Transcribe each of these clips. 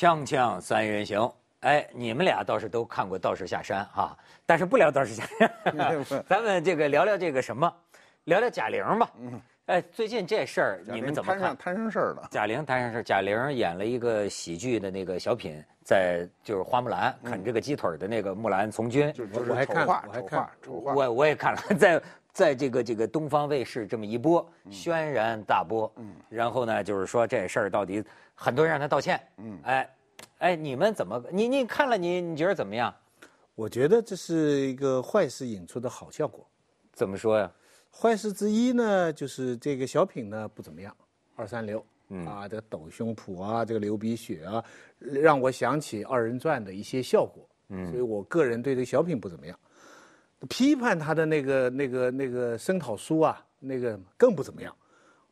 锵锵三人行，哎，你们俩倒是都看过《道士下山》哈，但是不聊《道士下山》，咱们这个聊聊这个什么，聊聊贾玲吧。嗯，哎，最近这事儿你们怎么看？摊上事儿了。贾玲摊上事儿，贾玲演了一个喜剧的那个小品，在就是花木兰啃这个鸡腿的那个木兰从军，就是还看，我还看，我我也看了，在在这个这个东方卫视这么一播，轩然大波。嗯，然后呢，就是说这事儿到底。很多人让他道歉，嗯，哎，哎，你们怎么？你你看了你你觉得怎么样？我觉得这是一个坏事引出的好效果。怎么说呀？坏事之一呢，就是这个小品呢不怎么样，二三流，啊，这个抖胸脯啊，这个流鼻血啊，让我想起二人转的一些效果，嗯，所以我个人对这个小品不怎么样。批判他的那个那个那个声讨书啊，那个更不怎么样。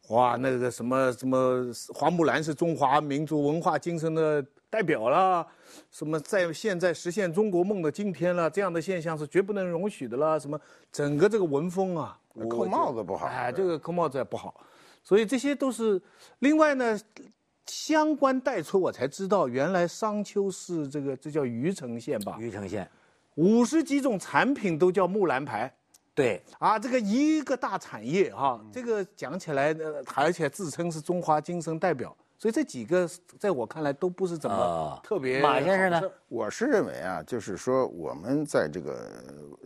哇，那个什么什么，花木兰是中华民族文化精神的代表了，什么在现在实现中国梦的今天了，这样的现象是绝不能容许的了。什么整个这个文风啊，扣帽子不好，哎，这个扣帽子也不好，所以这些都是。另外呢，相关带出我才知道，原来商丘市这个这叫虞城县吧？虞城县，五十几种产品都叫木兰牌。对啊，这个一个大产业哈，这个讲起来，呃，而且自称是中华精神代表，所以这几个在我看来都不是怎么特别。马先生呢？我是认为啊，就是说我们在这个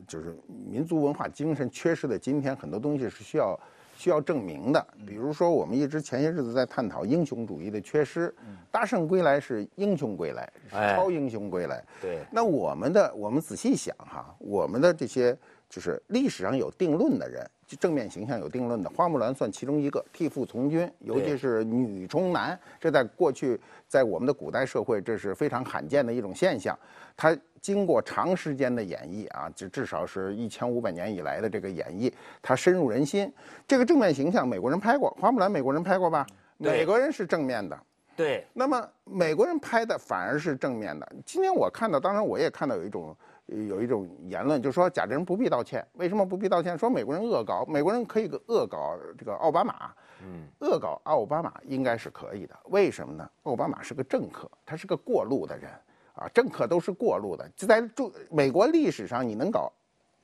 就是民族文化精神缺失的今天，很多东西是需要需要证明的。比如说，我们一直前些日子在探讨英雄主义的缺失，大圣归来是英雄归来，超英雄归来。对。那我们的我们仔细想哈，我们的这些。就是历史上有定论的人，就正面形象有定论的，花木兰算其中一个，替父从军，尤其是女冲男，这在过去，在我们的古代社会，这是非常罕见的一种现象。它经过长时间的演绎啊，就至少是一千五百年以来的这个演绎，它深入人心。这个正面形象，美国人拍过，花木兰美国人拍过吧？美国人是正面的。对。那么美国人拍的反而是正面的。今天我看到，当然我也看到有一种。有一种言论，就是说贾玲不必道歉。为什么不必道歉？说美国人恶搞，美国人可以恶搞这个奥巴马，嗯，恶搞奥巴马应该是可以的。为什么呢？奥巴马是个政客，他是个过路的人，啊，政客都是过路的。就在中美国历史上，你能搞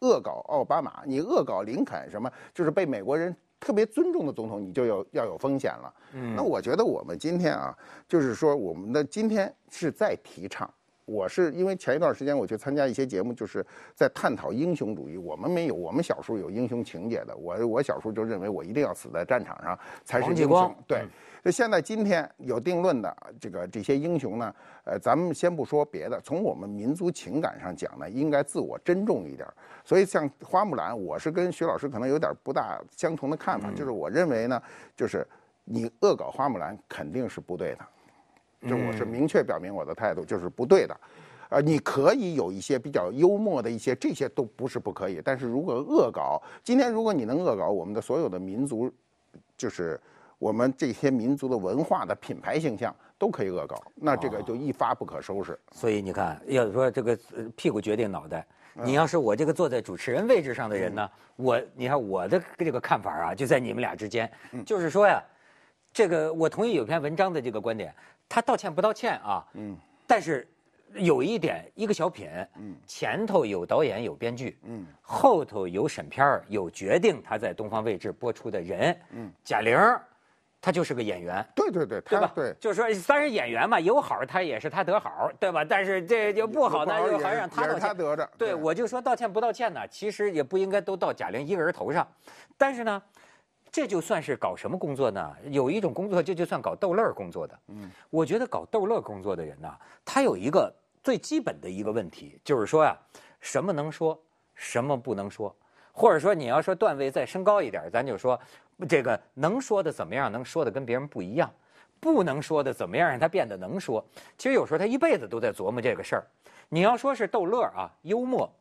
恶搞奥巴马，你恶搞林肯，什么就是被美国人特别尊重的总统，你就有要有风险了。嗯，那我觉得我们今天啊，就是说我们的今天是在提倡。我是因为前一段时间我去参加一些节目，就是在探讨英雄主义。我们没有，我们小时候有英雄情节的。我我小时候就认为我一定要死在战场上才是英雄。对，那现在今天有定论的这个这些英雄呢，呃，咱们先不说别的，从我们民族情感上讲呢，应该自我珍重一点。所以像花木兰，我是跟徐老师可能有点不大相同的看法，就是我认为呢，就是你恶搞花木兰肯定是不对的。这我是明确表明我的态度，就是不对的，呃，你可以有一些比较幽默的一些，这些都不是不可以。但是如果恶搞，今天如果你能恶搞我们的所有的民族，就是我们这些民族的文化的品牌形象，都可以恶搞，那这个就一发不可收拾。所以你看，要说这个屁股决定脑袋，你要是我这个坐在主持人位置上的人呢，我你看我的这个看法啊，就在你们俩之间，就是说呀，这个我同意有篇文章的这个观点。他道歉不道歉啊？嗯，但是有一点，一个小品，嗯，前头有导演有编剧，嗯，后头有审片儿有决定他在东方卫视播出的人，嗯，贾玲，他就是个演员，对对对，对吧？对，就是说，算是演员嘛，有好他也是他得好，对吧？但是这就不好呢，就好像让他道歉，他得着。对，我就说道歉不道歉呢，其实也不应该都到贾玲一个人头上，但是呢。这就算是搞什么工作呢？有一种工作，这就算搞逗乐工作的。嗯，我觉得搞逗乐工作的人呢，他有一个最基本的一个问题，就是说呀，什么能说，什么不能说，或者说你要说段位再升高一点，咱就说，这个能说的怎么样能说的跟别人不一样，不能说的怎么样让他变得能说。其实有时候他一辈子都在琢磨这个事儿。你要说是逗乐啊，幽默，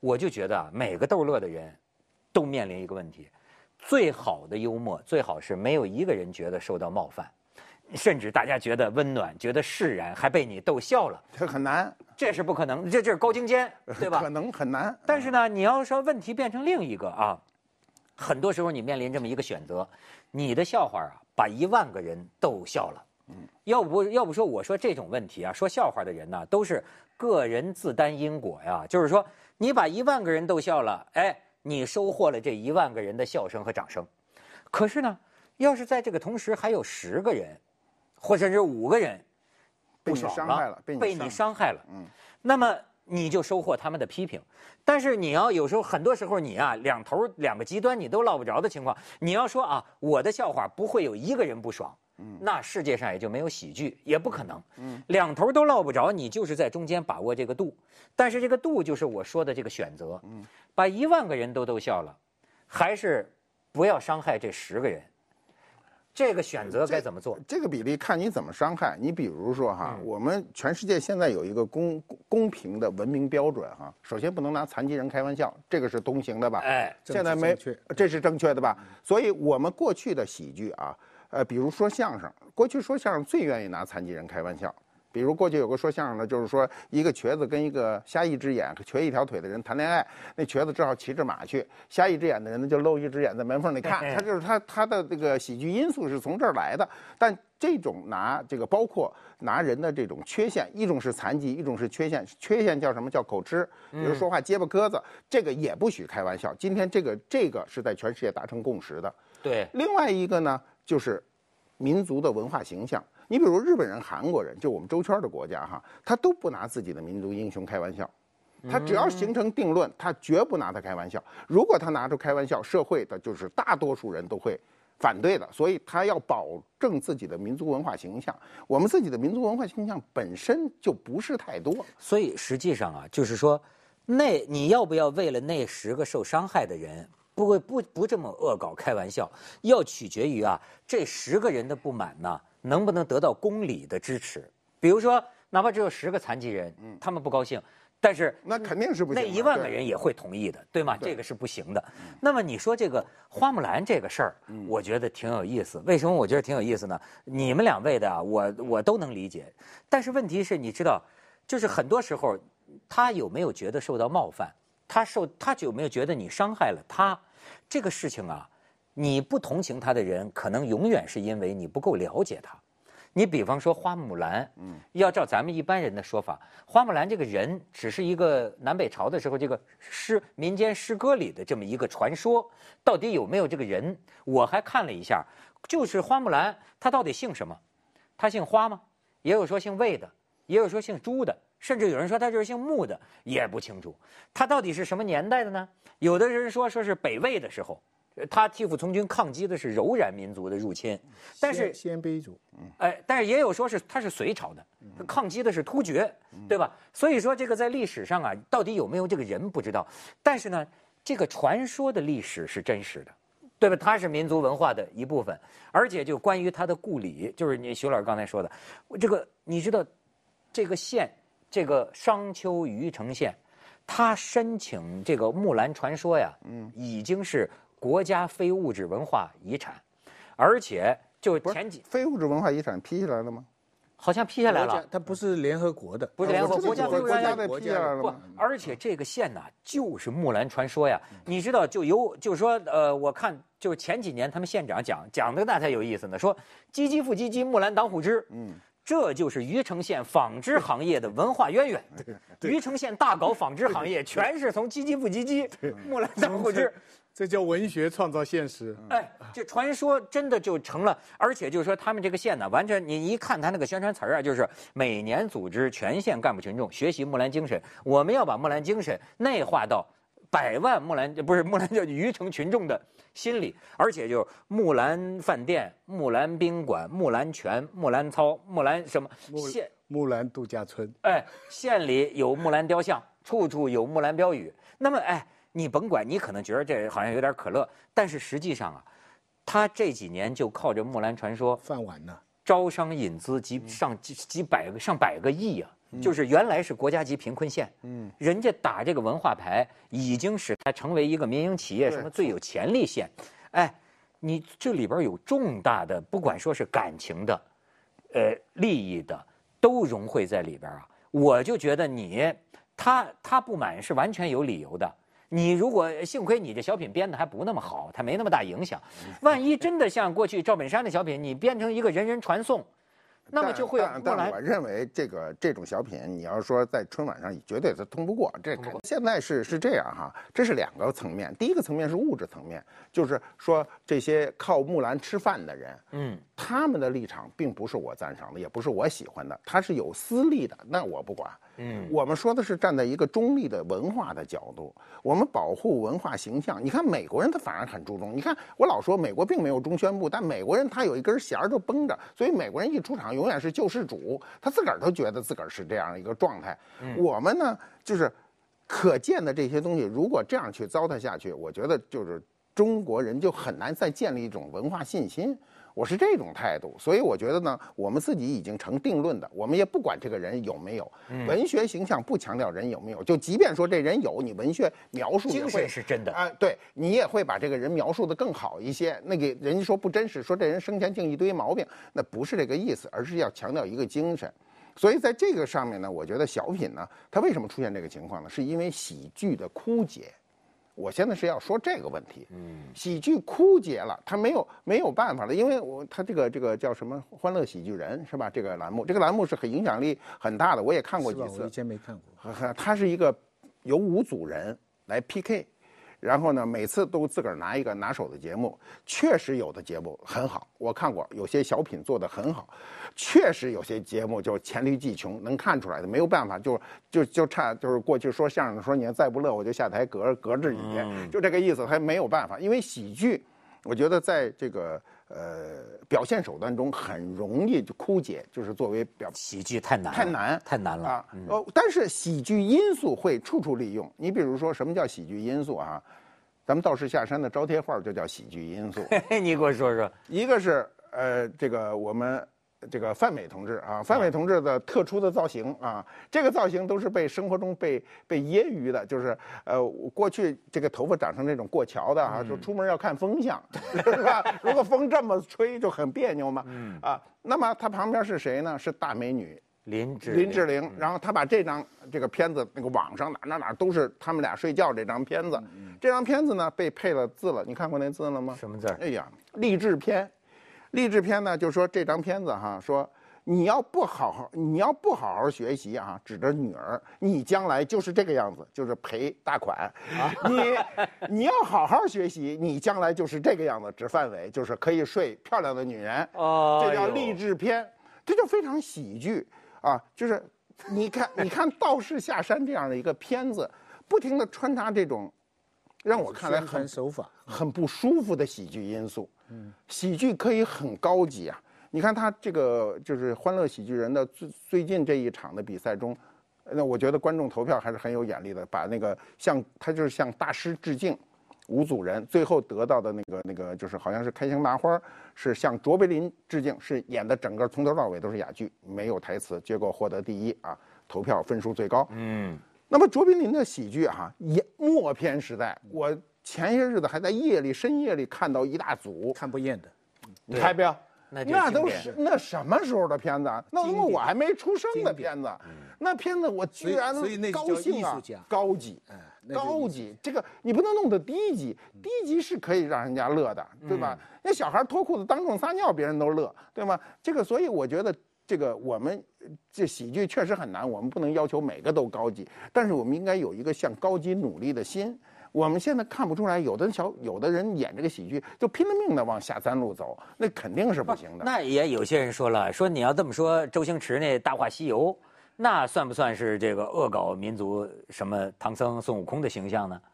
我就觉得啊，每个逗乐的人，都面临一个问题。最好的幽默，最好是没有一个人觉得受到冒犯，甚至大家觉得温暖，觉得释然，还被你逗笑了。这很难，这是不可能，这这是高精尖，对吧？可能很难。但是呢，你要说问题变成另一个啊，很多时候你面临这么一个选择，你的笑话啊，把一万个人逗笑了，要不要不说我说这种问题啊，说笑话的人呢，都是个人自担因果呀。就是说，你把一万个人逗笑了，哎，你收获了这一万个人的笑声和掌声。可是呢，要是在这个同时还有十个人，或者是五个人被你伤害了，被被你伤伤害了，嗯，那么你就收获他们的批评。但是你要有时候很多时候你啊两头两个极端你都落不着的情况，你要说啊我的笑话不会有一个人不爽，嗯，那世界上也就没有喜剧，也不可能，嗯，两头都落不着，你就是在中间把握这个度。但是这个度就是我说的这个选择，嗯，把一万个人都逗笑了，还是不要伤害这十个人。这个选择该怎么做？这个比例看你怎么伤害。你比如说哈，我们全世界现在有一个公公公平的文明标准哈。首先不能拿残疾人开玩笑，这个是通行的吧？哎，现在没这是正确的吧？所以我们过去的喜剧啊，呃，比如说相声，过去说相声最愿意拿残疾人开玩笑。比如过去有个说相声的，就是说一个瘸子跟一个瞎一只眼、瘸一条腿的人谈恋爱，那瘸子只好骑着马去，瞎一只眼的人呢就露一只眼在门缝里看，他就是他他的这个喜剧因素是从这儿来的。但这种拿这个包括拿人的这种缺陷，一种是残疾，一种是缺陷，缺陷叫什么叫口吃，比如说话结巴磕子，这个也不许开玩笑。今天这个这个是在全世界达成共识的。对，另外一个呢，就是民族的文化形象。你比如日本人、韩国人，就我们周圈的国家哈，他都不拿自己的民族英雄开玩笑。他只要形成定论，他绝不拿他开玩笑。如果他拿出开玩笑，社会的就是大多数人都会反对的。所以他要保证自己的民族文化形象。我们自己的民族文化形象本身就不是太多。所以实际上啊，就是说，那你要不要为了那十个受伤害的人，不会不不这么恶搞开玩笑，要取决于啊这十个人的不满呢，能不能得到公理的支持。比如说，哪怕只有十个残疾人，他们不高兴，但是那肯定是不行。那一万个人也会同意的，对吗？对这个是不行的。那么你说这个花木兰这个事儿，我觉得挺有意思。为什么我觉得挺有意思呢？你们两位的啊，我我都能理解。但是问题是，你知道，就是很多时候，他有没有觉得受到冒犯？他受他有没有觉得你伤害了他？这个事情啊，你不同情他的人，可能永远是因为你不够了解他。你比方说花木兰，嗯，要照咱们一般人的说法，花木兰这个人只是一个南北朝的时候这个诗民间诗歌里的这么一个传说，到底有没有这个人？我还看了一下，就是花木兰，她到底姓什么？她姓花吗？也有说姓魏的，也有说姓朱的，甚至有人说他就是姓穆的，也不清楚。他到底是什么年代的呢？有的人说说是北魏的时候，他替父从军抗击的是柔然民族的入侵，但是鲜卑族，哎，但是也有说是他是隋朝的，抗击的是突厥，对吧？所以说这个在历史上啊，到底有没有这个人不知道。但是呢，这个传说的历史是真实的，对吧？它是民族文化的一部分，而且就关于它的故里，就是你徐老师刚才说的，这个你知道，这个县，这个商丘虞城县，他申请这个木兰传说呀，嗯，已经是国家非物质文化遗产，而且就前几非物质文化遗产批下来了吗？好像批下来了，它不是联合国的，不是联合我知道国家非物质国家文化的批下来了不？，而且这个县呐，就是木兰传说呀。你知道，就由就是说，呃，我看就是前几年他们县长讲讲的那才有意思呢，说唧唧复唧唧，木兰当户织。嗯。这就是虞城县纺织行业的文化渊源。虞城县大搞纺织行业，全是从唧唧复唧唧，木兰当户织。这叫文学创造现实。哎，这传说真的就成了，而且就是说他们这个县呢，完全你一看他那个宣传词儿啊，就是每年组织全县干部群众学习木兰精神，我们要把木兰精神内化到百万木兰不是木兰叫虞城群众的心理，而且就是木兰饭店、木兰宾馆、木兰泉、木兰操、木兰什么县木兰度假村，哎，县里有木兰雕像，处处有木兰标语。那么，哎，你甭管，你可能觉得这好像有点可乐，但是实际上啊，他这几年就靠着木兰传说饭碗呢？招商引资几上几几百个上百个亿啊，就是原来是国家级贫困县，嗯，人家打这个文化牌，已经使它成为一个民营企业什么最有潜力县，哎，你这里边有重大的，不管说是感情的，呃，利益的，都融汇在里边啊。我就觉得你他他不满是完全有理由的。你如果幸亏你这小品编的还不那么好，它没那么大影响。万一真的像过去赵本山的小品，你编成一个人人传颂，那么就会但但我认为这个这种小品，你要说在春晚上，绝对是通不过。这现在是是这样哈，这是两个层面。第一个层面是物质层面，就是说这些靠木兰吃饭的人，嗯，他们的立场并不是我赞赏的，也不是我喜欢的，他是有私利的，那我不管。嗯，我们说的是站在一个中立的文化的角度，我们保护文化形象。你看美国人他反而很注重。你看我老说美国并没有中宣部，但美国人他有一根弦儿就绷着，所以美国人一出场永远是救世主，他自个儿都觉得自个儿是这样一个状态。我们呢，就是可见的这些东西，如果这样去糟蹋下去，我觉得就是中国人就很难再建立一种文化信心。我是这种态度，所以我觉得呢，我们自己已经成定论的，我们也不管这个人有没有文学形象，不强调人有没有，就即便说这人有，你文学描述精神是真的啊，对你也会把这个人描述的更好一些。那个人家说不真实，说这人生前净一堆毛病，那不是这个意思，而是要强调一个精神。所以在这个上面呢，我觉得小品呢，它为什么出现这个情况呢？是因为喜剧的枯竭。我现在是要说这个问题，嗯，喜剧枯竭了，他没有没有办法了，因为我他这个这个叫什么《欢乐喜剧人》是吧？这个栏目，这个栏目是很影响力很大的，我也看过几次。我以前没看过。他是一个由五组人来 PK。然后呢，每次都自个儿拿一个拿手的节目，确实有的节目很好，我看过有些小品做得很好，确实有些节目就黔驴技穷，能看出来的，没有办法，就就就差就是过去说相声的时候你要再不乐我就下台隔隔着你，就这个意思，还没有办法，因为喜剧，我觉得在这个。呃，表现手段中很容易就枯竭，就是作为表喜剧太难，太难，太难了啊！哦，但是喜剧因素会处处利用。你比如说，什么叫喜剧因素啊？咱们道士下山的招贴画就叫喜剧因素。你给我说说，一个是呃，这个我们。这个范伟同志啊，范伟同志的特殊的造型啊，这个造型都是被生活中被被揶揄的，就是呃，过去这个头发长成那种过桥的啊，就出门要看风向，是吧？如果风这么吹就很别扭嘛，啊，那么他旁边是谁呢？是大美女林志林志玲，然后他把这张这个片子那个网上哪哪哪都是他们俩睡觉这张片子，这张片子呢被配了字了，你看过那字了吗？什么字？哎呀，励志片。励志片呢，就说这张片子哈，说你要不好好，你要不好好学习啊，指着女儿，你将来就是这个样子，就是赔大款。啊你你要好好学习，你将来就是这个样子，指范伟，就是可以睡漂亮的女人。哦，这叫励志片，这就非常喜剧啊。就是你看，你看道士下山这样的一个片子，不停的穿插这种让我看来很手法很不舒服的喜剧因素。嗯喜剧可以很高级啊！你看他这个就是《欢乐喜剧人》的最最近这一场的比赛中，那我觉得观众投票还是很有眼力的，把那个向他就是向大师致敬，五组人最后得到的那个那个就是好像是开心麻花是向卓别林致敬，是演的整个从头到尾都是哑剧，没有台词，结果获得第一啊，投票分数最高。嗯，那么卓别林的喜剧哈，也默片时代我。前些日子还在夜里深夜里看到一大组看不厌的，你猜不？那那都是那什么时候的片子？那他妈我还没出生的片子，那片子我居然高兴啊！高级，高级，这个你不能弄得低级，低级是可以让人家乐的，对吧？那小孩脱裤子当众撒尿，别人都乐，对吗？这个，所以我觉得这个我们这喜剧确实很难，我们不能要求每个都高级，但是我们应该有一个向高级努力的心。我们现在看不出来，有的小有的人演这个喜剧，就拼了命的往下三路走，那肯定是不行的。那也有些人说了，说你要这么说，周星驰那《大话西游》，那算不算是这个恶搞民族什么唐僧孙悟空的形象呢？《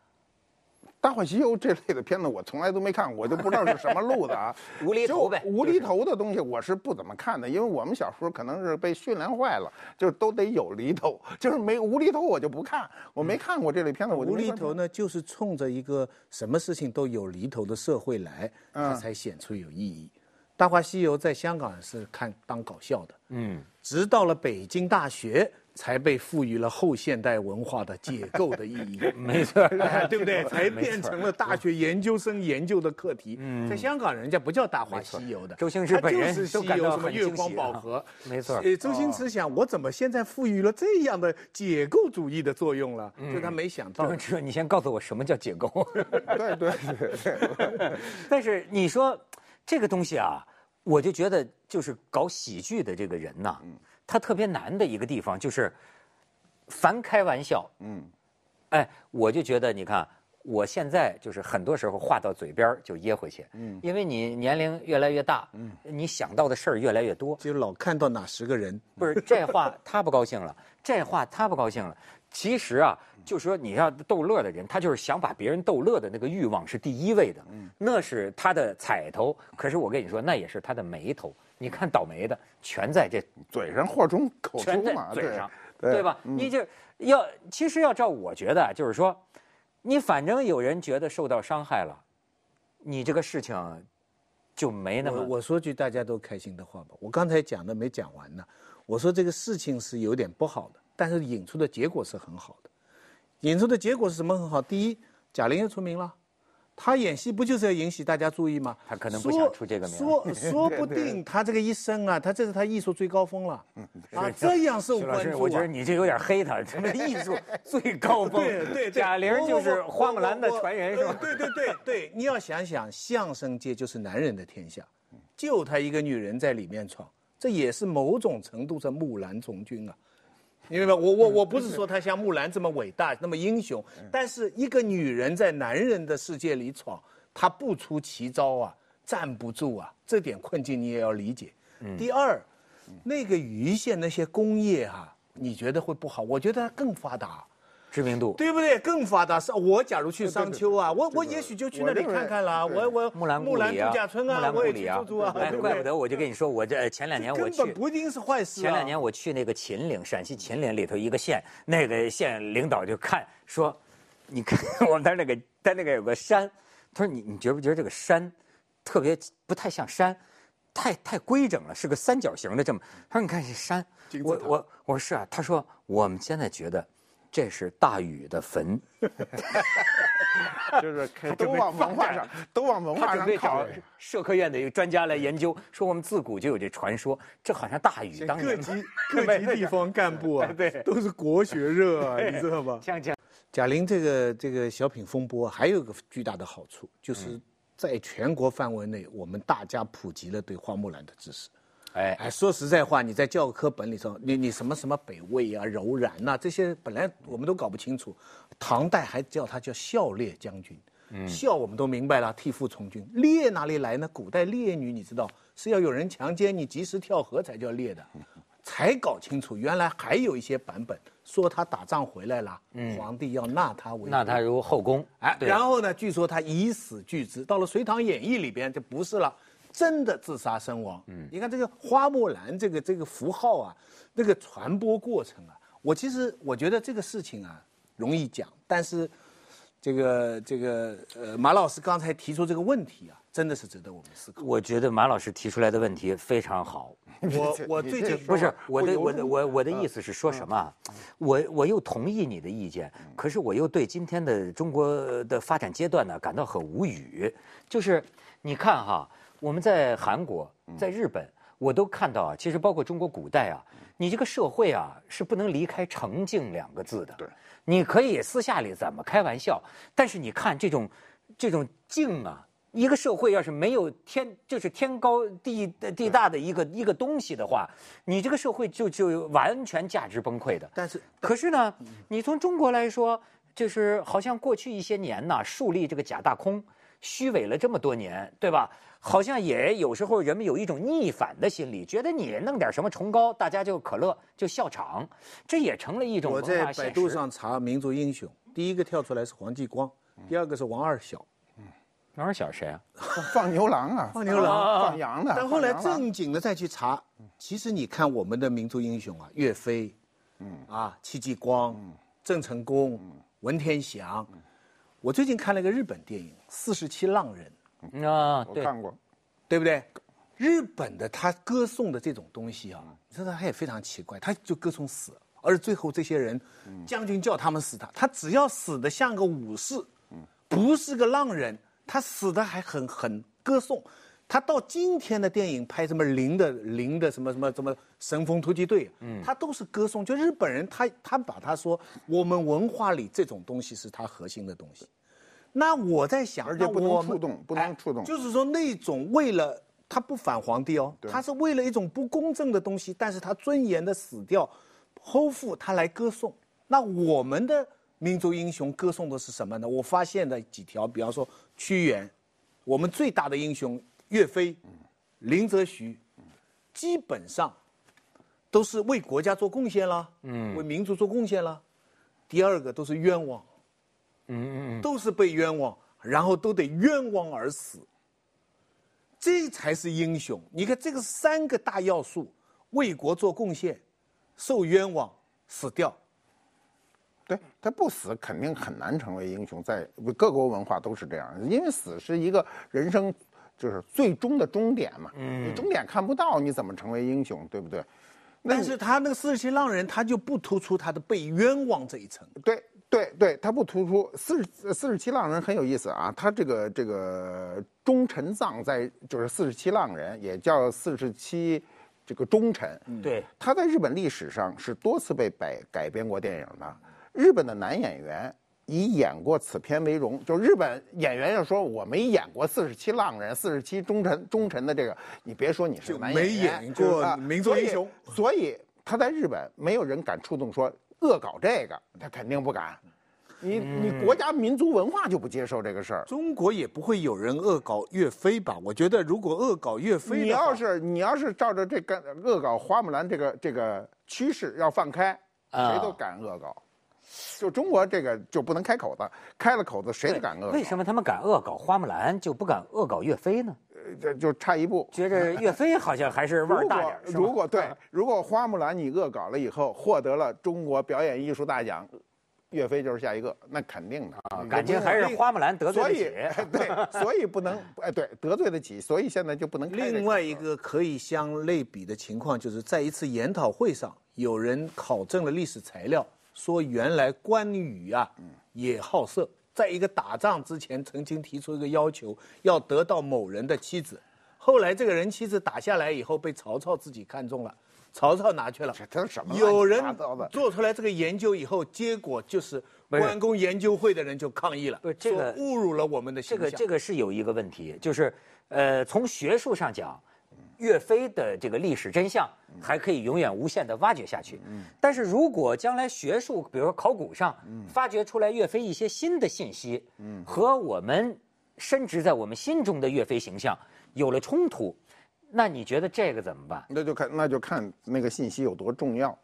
大话西游》这类的片子我从来都没看过，我就不知道是什么路子啊。无厘头呗。无厘头的东西我是不怎么看的，因为我们小时候可能是被训练坏了，就都得有厘头，就是没无厘头我就不看。我没看过这类片子，我无厘头呢，就是冲着一个什么事情都有厘头的社会来，它才显出有意义。《大话西游》在香港是看当搞笑的，嗯，直到了北京大学。才被赋予了后现代文化的解构的意义，没错，对不对？才变成了大学研究生研究的课题。在香港，人家不叫《大话西游》的，周星驰本人都感到什月光宝盒，没错。周星驰想，我怎么现在赋予了这样的解构主义的作用了？就他没想到。周星驰，你先告诉我什么叫解构？对对对。但是你说这个东西啊。我就觉得就是搞喜剧的这个人呐，他特别难的一个地方就是，凡开玩笑，嗯，哎，我就觉得你看。我现在就是很多时候话到嘴边就噎回去，嗯，因为你年龄越来越大，嗯，你想到的事儿越来越多，就老看到哪十个人，不是这话他不高兴了，这话他不高兴了。其实啊，就说你要逗乐的人，他就是想把别人逗乐的那个欲望是第一位的，嗯，那是他的彩头。可是我跟你说，那也是他的眉头。你看倒霉的全在这嘴上祸中口出嘛，嘴上，对吧？你就要其实要照我觉得就是说。你反正有人觉得受到伤害了，你这个事情就没那么。我说句大家都开心的话吧，我刚才讲的没讲完呢。我说这个事情是有点不好的，但是引出的结果是很好的。引出的结果是什么很好？第一，贾玲又出名了。她演戏不就是要引起大家注意吗？他可能不想出这个名。说 说不定她这个一生啊，她这是她艺术最高峰了啊，这样受关注。我觉得你这有点黑她，什么艺术最高峰？对对，贾玲就是花木兰的传人是吧？对对对对，你要想想，相声界就是男人的天下，就她一个女人在里面闯，这也是某种程度上木兰从军啊。明白？我我我不是说她像木兰这么伟大、那么英雄，但是一个女人在男人的世界里闯，她不出奇招啊，站不住啊，这点困境你也要理解。第二，那个盂县那些工业哈，你觉得会不好？我觉得它更发达。知名度对不对？更发达是。我假如去商丘啊，我我也许就去那里看看了。我我木兰木兰度假村啊，我也去住住啊。怪不得我就跟你说，我这前两年我去，根本不一定是坏事。前两年我去那个秦岭，陕西秦岭里头一个县，那个县领导就看说，你看 我们那儿那个，在那个有个山，他说你你觉不觉得这个山，特别不太像山，太太规整了，是个三角形的这么。他说你看这山，我我我说是啊。他说我们现在觉得。这是大禹的坟，就是 都往文化上，都往文化上考。社科院的一个专家来研究，说我们自古就有这传说，这好像大禹当年。各级 各级地方干部啊，对，都是国学热啊，你知道吗？锵锵，贾玲这个这个小品风波还有个巨大的好处，就是在全国范围内，我们大家普及了对花木兰的知识。哎哎，说实在话，你在教科本里头，你你什么什么北魏啊、柔然呐，这些本来我们都搞不清楚。唐代还叫他叫孝烈将军，孝我们都明白了，替父从军。烈哪里来呢？古代烈女你知道是要有人强奸你，及时跳河才叫烈的。才搞清楚，原来还有一些版本说他打仗回来了，皇帝要纳他为纳他如后宫。哎，然后呢，据说他以死拒之。到了《隋唐演义》里边就不是了。真的自杀身亡。嗯，你看这个花木兰这个这个符号啊，那个传播过程啊，我其实我觉得这个事情啊容易讲，但是这个这个呃马老师刚才提出这个问题啊，真的是值得我们思考。我觉得马老师提出来的问题非常好。我我最近 不是我的我的我我的意思是说什么？我我又同意你的意见，可是我又对今天的中国的发展阶段呢感到很无语。就是你看哈。我们在韩国，在日本，我都看到啊。其实包括中国古代啊，你这个社会啊是不能离开诚敬两个字的。对，你可以私下里怎么开玩笑，但是你看这种这种敬啊，一个社会要是没有天就是天高地地大的一个一个东西的话，你这个社会就就完全价值崩溃的。但是可是呢，你从中国来说，就是好像过去一些年呐，树立这个假大空。虚伪了这么多年，对吧？好像也有时候人们有一种逆反的心理，觉得你弄点什么崇高，大家就可乐就笑场，这也成了一种我在百度上查民族英雄，第一个跳出来是黄继光，第二个是王二小。嗯，王二小谁啊？放牛郎啊，放牛郎，放羊的。但后来正经的再去查，其实你看我们的民族英雄啊，岳飞，嗯啊，戚继光，郑成功，文天祥。我最近看了一个日本电影《四十七浪人》，啊，我看过，对不对？日本的他歌颂的这种东西啊，你知道他也非常奇怪，他就歌颂死，而最后这些人，将军叫他们死，他他只要死的像个武士，不是个浪人，他死的还很很歌颂。他到今天的电影拍什么零的零的什么什么什么神风突击队，嗯，他都是歌颂。就日本人，他他把他说我们文化里这种东西是他核心的东西。那我在想，而且不能触动，不能触动。就是说那种为了他不反皇帝哦，他是为了一种不公正的东西，但是他尊严的死掉，剖腹他来歌颂。那我们的民族英雄歌颂的是什么呢？我发现的几条，比方说屈原，我们最大的英雄岳飞、林则徐，基本上都是为国家做贡献了，嗯，为民族做贡献了。第二个都是冤枉，嗯嗯嗯，都是被冤枉，然后都得冤枉而死。这才是英雄。你看，这个三个大要素：为国做贡献、受冤枉、死掉。对他不死，肯定很难成为英雄。在各国文化都是这样，因为死是一个人生就是最终的终点嘛。嗯，你终点看不到，你怎么成为英雄？对不对？但是他那个四十七浪人，他就不突出他的被冤枉这一层。对。对对，他不突出。四十四十七浪人很有意思啊，他这个这个忠臣藏在就是四十七浪人，也叫四十七这个忠臣。对，他在日本历史上是多次被改改编过电影的。日本的男演员以演过此片为荣，就日本演员要说我没演过四十七浪人、四十七忠臣忠臣的这个，你别说你是男演员，没演过民族英雄，所以他在日本没有人敢触动说。恶搞这个，他肯定不敢。你你国家民族文化就不接受这个事儿。中国也不会有人恶搞岳飞吧？我觉得如果恶搞岳飞，你要是你要是照着这个恶搞花木兰这个这个趋势要放开，谁都敢恶搞。就中国这个就不能开口子，开了口子谁都敢恶。为什么他们敢恶搞花木兰，就不敢恶搞岳飞呢？这就差一步，觉着岳飞好像还是 味儿大点如果对，如果花木兰你恶搞了以后获得了中国表演艺术大奖，岳飞就是下一个，那肯定的啊。感情还是花木兰得罪得起。对，所以不能 哎，对，得罪得起，所以现在就不能。另外一个可以相类比的情况，就是在一次研讨会上，有人考证了历史材料，说原来关羽啊也好色。在一个打仗之前，曾经提出一个要求，要得到某人的妻子。后来这个人妻子打下来以后，被曹操自己看中了，曹操拿去了。这什么？有人做出来这个研究以后，结果就是关公研究会的人就抗议了，这个侮辱了我们的形象。这个这个是有一个问题，就是呃，从学术上讲。岳飞的这个历史真相还可以永远无限的挖掘下去，但是如果将来学术，比如说考古上发掘出来岳飞一些新的信息，和我们深植在我们心中的岳飞形象有了冲突，那你觉得这个怎么办？那就看那就看那个信息有多重要，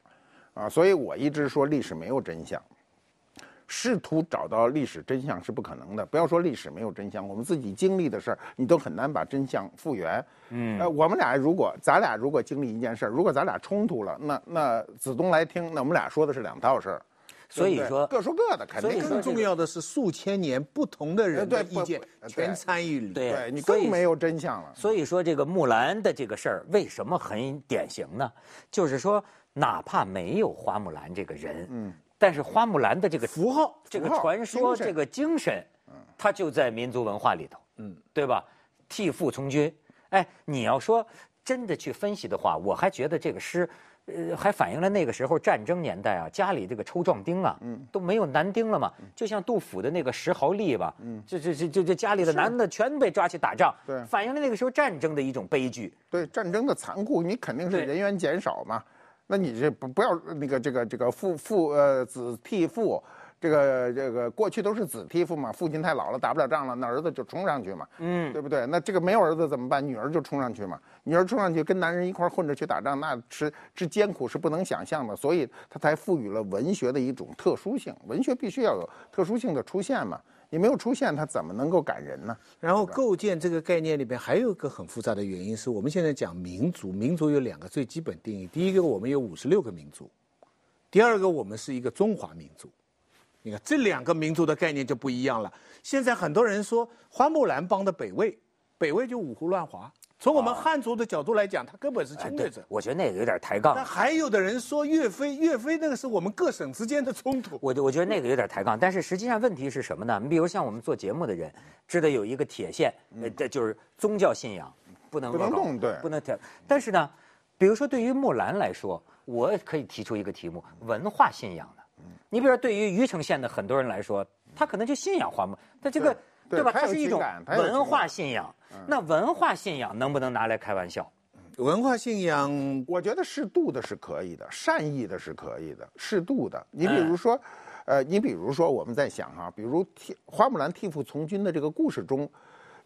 啊，所以我一直说历史没有真相。试图找到历史真相是不可能的。不要说历史没有真相，我们自己经历的事儿，你都很难把真相复原。嗯，呃，我们俩如果咱俩如果经历一件事儿，如果咱俩冲突了，那那子东来听，那我们俩说的是两套事儿。所以说各说各的，肯定更重要的是数千年不同的人的意见全参与里，对你更没有真相了。所以说这个木兰的这个事儿为什么很典型呢？就是说哪怕没有花木兰这个人，嗯。但是花木兰的这个符号、这个传说、这个精神，它就在民族文化里头，嗯，对吧？替父从军，哎，你要说真的去分析的话，我还觉得这个诗，呃，还反映了那个时候战争年代啊，家里这个抽壮丁啊，嗯，都没有男丁了嘛，就像杜甫的那个石壕吏吧，嗯，这这这这这家里的男的全被抓去打仗，对，反映了那个时候战争的一种悲剧，对，战争的残酷，你肯定是人员减少嘛。那你这不不要那个这个这个父父呃子替父，这个这个过去都是子替父嘛，父亲太老了打不了仗了，那儿子就冲上去嘛，嗯，对不对？那这个没有儿子怎么办？女儿就冲上去嘛，女儿冲上去跟男人一块混着去打仗，那是之艰苦是不能想象的，所以他才赋予了文学的一种特殊性，文学必须要有特殊性的出现嘛。你没有出现，它怎么能够感人呢？然后构建这个概念里边还有一个很复杂的原因，是我们现在讲民族，民族有两个最基本定义：第一个，我们有五十六个民族；第二个，我们是一个中华民族。你看这两个民族的概念就不一样了。现在很多人说花木兰帮的北魏，北魏就五胡乱华。从我们汉族的角度来讲，他根本是侵略者。我觉得那个有点抬杠。那还有的人说岳飞，岳飞那个是我们各省之间的冲突。我我觉得那个有点抬杠。但是实际上问题是什么呢？你比如像我们做节目的人，知道有一个铁线，这就是宗教信仰，不能不能动，对，不能调。但是呢，比如说对于木兰来说，我可以提出一个题目：文化信仰的。你比如说对于虞城县的很多人来说，他可能就信仰花木，他这个。对吧？它是一种文化信仰。那文化信仰能不能拿来开玩笑？文化信仰我觉得适度的是可以的，善意的是可以的，适度的。你比如说，呃，你比如说我们在想哈、比如替花木兰替父从军的这个故事中，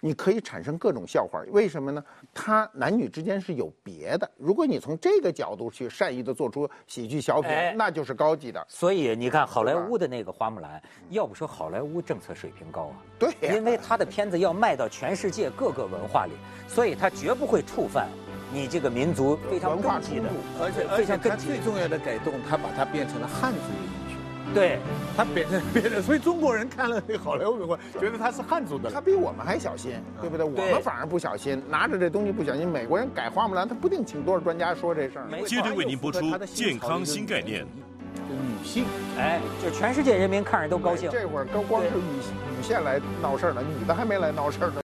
你可以产生各种笑话。为什么呢？他男女之间是有别的。如果你从这个角度去善意的做出喜剧小品，哎那就是高级的。所以你看好莱坞的那个花木兰，要不说好莱坞政策水平高啊，对呀因为他的片子要卖到全世界各个文化里，所以他绝不会触犯你这个民族非常文化根基的，而且而非且他。最重要的改动，他把它变成了汉族对，他变成变成，所以中国人看了那好莱坞文化，觉得他是汉族的他比我们还小心，对不对？我们反而不小心，拿着这东西不小心。美国人改花木兰，他不定请多少专家说这事儿接着为您播出健康新概念。女性。哎，就全世界人民看着都高兴。这会儿光光是女女性来闹事儿呢，女的还没来闹事儿呢。